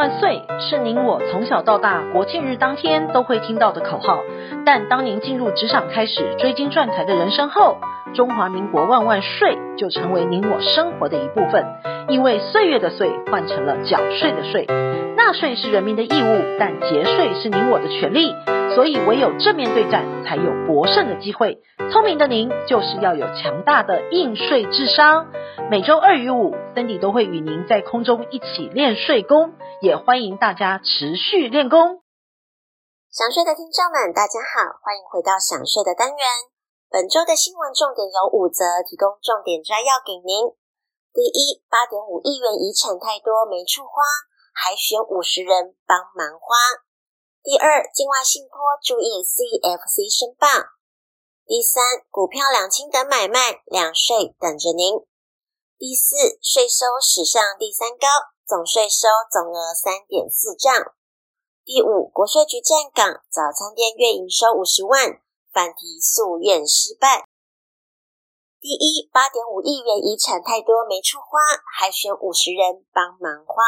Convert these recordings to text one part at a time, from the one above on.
万岁是您我从小到大国庆日当天都会听到的口号，但当您进入职场开始追金赚财的人生后，中华民国万万岁就成为您我生活的一部分，因为岁月的岁换成了缴税的税。纳税是人民的义务，但节税是您我的权利，所以唯有正面对战，才有博胜的机会。聪明的您，就是要有强大的应税智商。每周二与五，Cindy 都会与您在空中一起练税功，也欢迎大家持续练功。想税的听众们，大家好，欢迎回到想税的单元。本周的新闻重点有五则，提供重点摘要给您。第一，八点五亿元遗产太多没处花，还选五十人帮忙花。第二，境外信托注意 CFC 申报。第三，股票两清等买卖，两税等着您。第四，税收史上第三高，总税收总额三点四兆。第五，国税局站岗，早餐店月营收五十万，反提诉愿失败。第一，八点五亿元遗产太多没处花，还选五十人帮忙花。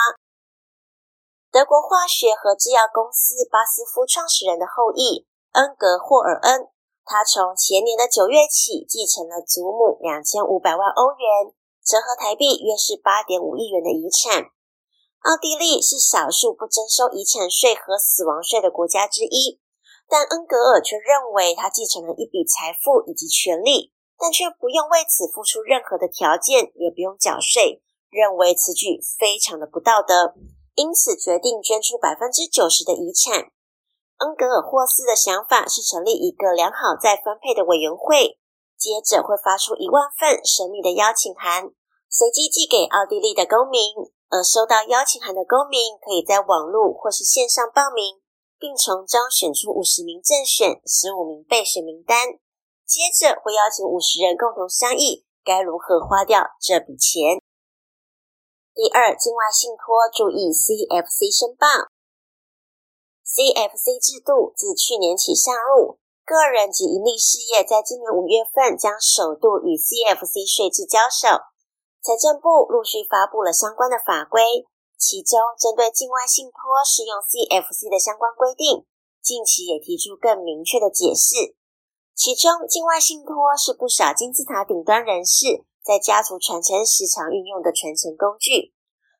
德国化学和制药公司巴斯夫创始人的后裔恩格霍尔恩，他从前年的九月起继承了祖母两千五百万欧元。折合台币约是八点五亿元的遗产。奥地利是少数不征收遗产税和死亡税的国家之一，但恩格尔却认为他继承了一笔财富以及权利，但却不用为此付出任何的条件，也不用缴税，认为此举非常的不道德，因此决定捐出百分之九十的遗产。恩格尔霍斯的想法是成立一个良好再分配的委员会。接着会发出一万份神秘的邀请函，随机寄给奥地利的公民。而收到邀请函的公民可以在网络或是线上报名，并从中选出五十名正选、十五名备选名单。接着会邀请五十人共同商议该如何花掉这笔钱。第二，境外信托注意 CFC 申报。CFC 制度自去年起上路。个人及营利事业在今年五月份将首度与 CFC 税制交手，财政部陆续发布了相关的法规，其中针对境外信托适用 CFC 的相关规定，近期也提出更明确的解释。其中，境外信托是不少金字塔顶端人士在家族传承时常运用的传承工具，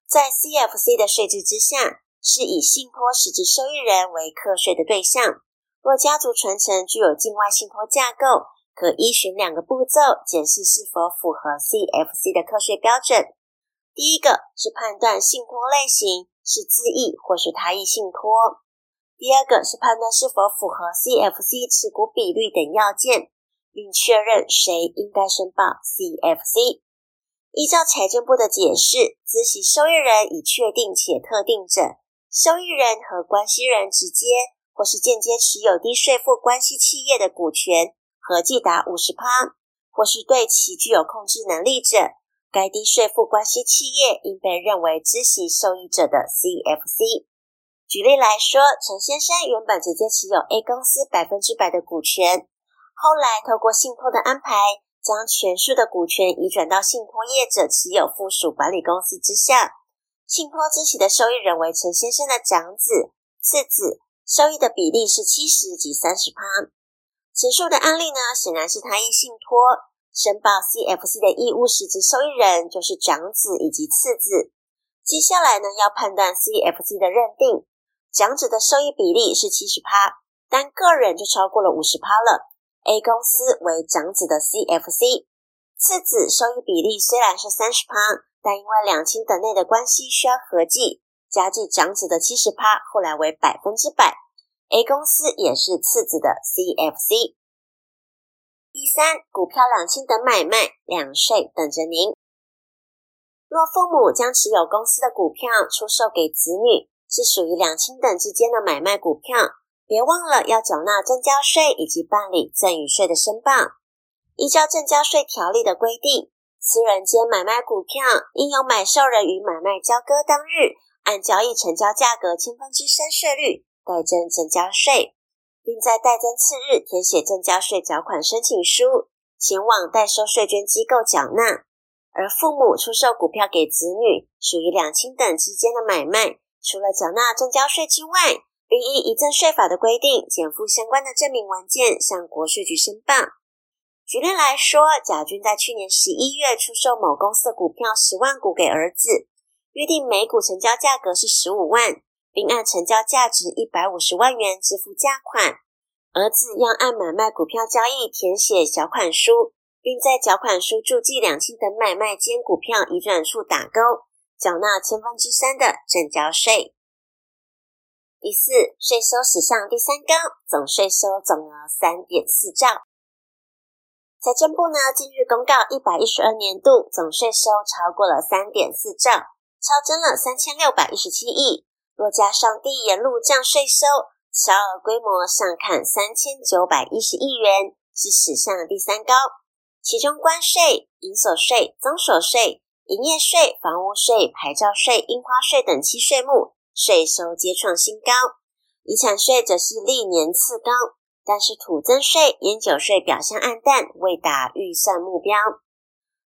在 CFC 的税制之下，是以信托实质受益人为课税的对象。若家族传承具有境外信托架构，可依循两个步骤检视是否符合 CFC 的课税标准。第一个是判断信托类型是自益或是他益信托；第二个是判断是否符合 CFC 持股比率等要件，并确认谁应该申报 CFC。依照财政部的解释，孳息受益人已确定且特定者，受益人和关系人直接。或是间接持有低税负关系企业的股权，合计达五十趴，或是对其具有控制能力者，该低税负关系企业应被认为孳息受益者的 CFC。举例来说，陈先生原本直接持有 A 公司百分之百的股权，后来透过信托的安排，将全数的股权移转到信托业者持有附属管理公司之下，信托孳息的受益人为陈先生的长子、次子。收益的比例是七十及三十趴。前述的案例呢，显然是他益信托申报 CFC 的义务实质受益人就是长子以及次子。接下来呢，要判断 CFC 的认定，长子的收益比例是七十趴，但个人就超过了五十趴了。A 公司为长子的 CFC，次子收益比例虽然是三十趴，但因为两亲等内的关系需要合计，加计长子的七十趴，后来为百分之百。A 公司也是次子的 CFC。第三，股票两清等买卖，两税等着您。若父母将持有公司的股票出售给子女，是属于两清等之间的买卖股票，别忘了要缴纳证交税以及办理赠与税的申报。依照证交税条例的规定，私人间买卖股票，应由买受人于买卖交割当日，按交易成交价格千分之三税率。代征证交税，并在代征次日填写证交税缴款申请书，前往代收税捐机构缴纳。而父母出售股票给子女，属于两清等之间的买卖，除了缴纳证交税之外，并依遗赠税法的规定，检附相关的证明文件向国税局申报。举例来说，甲君在去年十一月出售某公司的股票十万股给儿子，约定每股成交价格是十五万，并按成交价值一百五十万元支付价款。儿子要按买卖股票交易填写缴款书，并在缴款书注记两期等买卖间股票移转处打勾，缴纳千分之三的证交税。第四，税收史上第三高，总税收总额三点四兆。财政部呢近日公告，一百一十二年度总税收超过了三点四兆，超增了三千六百一十七亿。若加上地沿路降税收，小额规模上看三千九百一十亿元，是史上第三高。其中关税、营所税、增所税、营业税、房屋税、牌照税、印花税等七税目税收皆创新高。遗产税则是历年次高，但是土增税、烟酒税表现黯淡，未达预算目标。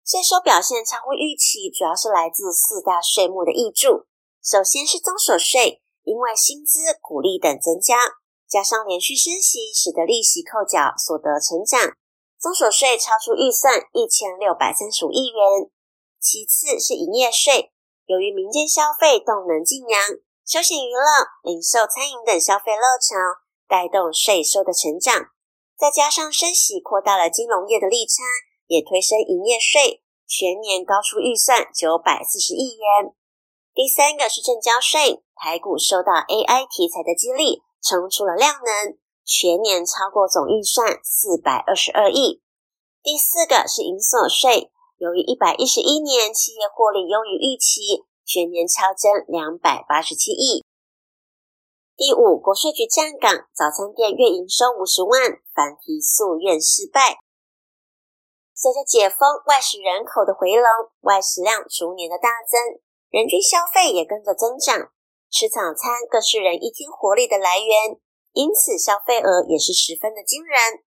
税收表现超乎预期，主要是来自四大税目的挹注。首先是综所税。因为薪资、股利等增加，加上连续升息，使得利息扣缴所得成长，综所税超出预算一千六百三十五亿元。其次是营业税，由于民间消费动能劲扬，休闲娱乐、零售、餐饮等消费热潮，带动税收的成长，再加上升息扩大了金融业的利差，也推升营业税，全年高出预算九百四十亿元。第三个是证交税，台股受到 AI 题材的激励，冲出了量能，全年超过总预算四百二十二亿。第四个是银所税，由于一百一十一年企业获利优于预期，全年超增两百八十七亿。第五，国税局站岗，早餐店月营收五十万，反提诉愿失败。随着解封，外食人口的回笼，外食量逐年的大增。人均消费也跟着增长，吃早餐更是人一天活力的来源，因此消费额也是十分的惊人。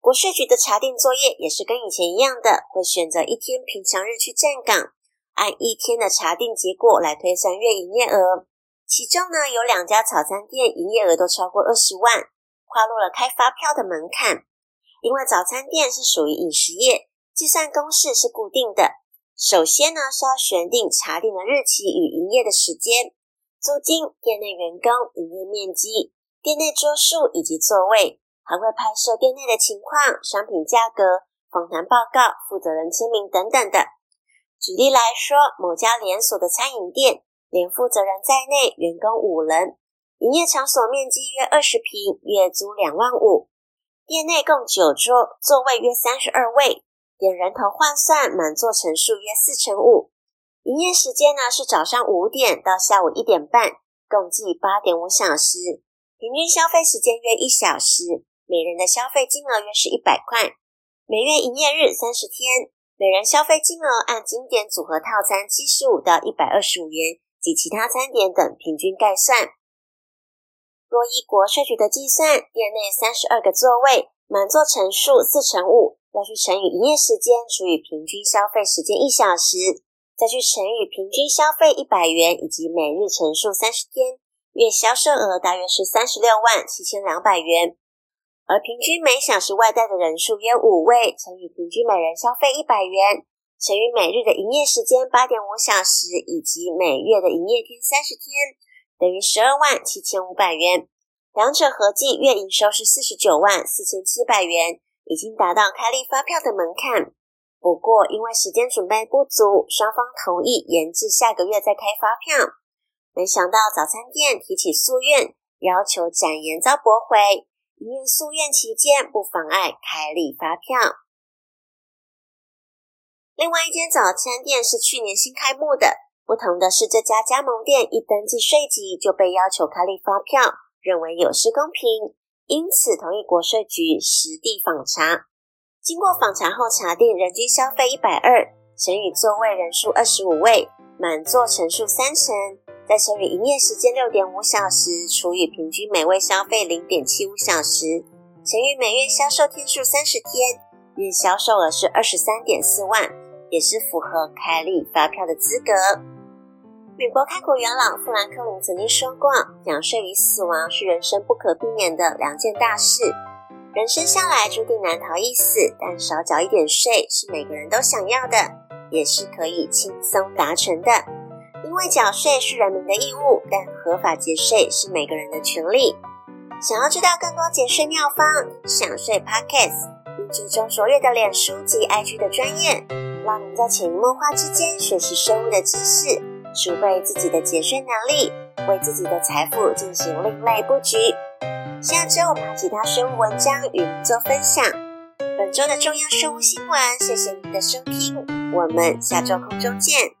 国税局的查定作业也是跟以前一样的，会选择一天平常日去站岗，按一天的查定结果来推算月营业额。其中呢，有两家早餐店营业额都超过二十万，跨入了开发票的门槛。因为早餐店是属于饮食业，计算公式是固定的。首先呢，是要选定查订的日期与营业的时间，租金、店内员工、营业面积、店内桌数以及座位，还会拍摄店内的情况、商品价格、访谈报告、负责人签名等等的。举例来说，某家连锁的餐饮店，连负责人在内，员工五人，营业场所面积约二十平，月租两万五，店内共九桌，座位约三十二位。点人头换算，满座乘数约四成五。营业时间呢是早上五点到下午一点半，共计八点五小时。平均消费时间约一小时，每人的消费金额约是一百块。每月营业日三十天，每人消费金额按经典组合套餐七十五到一百二十五元及其他餐点等平均概算。若依国税局的计算，店内三十二个座位，满座乘数四乘五。要去乘以营业时间除以平均消费时间一小时，再去乘以平均消费一百元，以及每日乘数三十天，月销售额大约是三十六万七千两百元。而平均每小时外带的人数约五位，乘以平均每人消费一百元，乘以每日的营业时间八点五小时，以及每月的营业天三十天，等于十二万七千五百元。两者合计月营收是四十九万四千七百元。已经达到开立发票的门槛，不过因为时间准备不足，双方同意延至下个月再开发票。没想到早餐店提起诉愿，要求展延遭驳回，因为诉愿期间不妨碍开立发票。另外一间早餐店是去年新开幕的，不同的是这家加盟店一登记税籍就被要求开立发票，认为有失公平。因此，同意国税局实地访查。经过访查后，查定人均消费一百二，乘以座位人数二十五位，满座乘数三成，再乘以营业时间六点五小时，除以平均每位消费零点七五小时，乘以每月销售天数三十天，月销售额是二十三点四万，也是符合开立发票的资格。美国开国元老富兰克林曾经说过：“缴税与死亡是人生不可避免的两件大事。人生下来注定难逃一死，但少缴一点税是每个人都想要的，也是可以轻松达成的。因为缴税是人民的义务，但合法节税是每个人的权利。想要知道更多节税妙方，享税 Podcast。”追踪卓越的脸书及 IG 的专业，让您在潜移默化之间学习税务的知识，储备自己的节税能力，为自己的财富进行另类布局。下周我们还有其他税务文章与您做分享。本周的重要税务新闻，谢谢您的收听，我们下周空中见。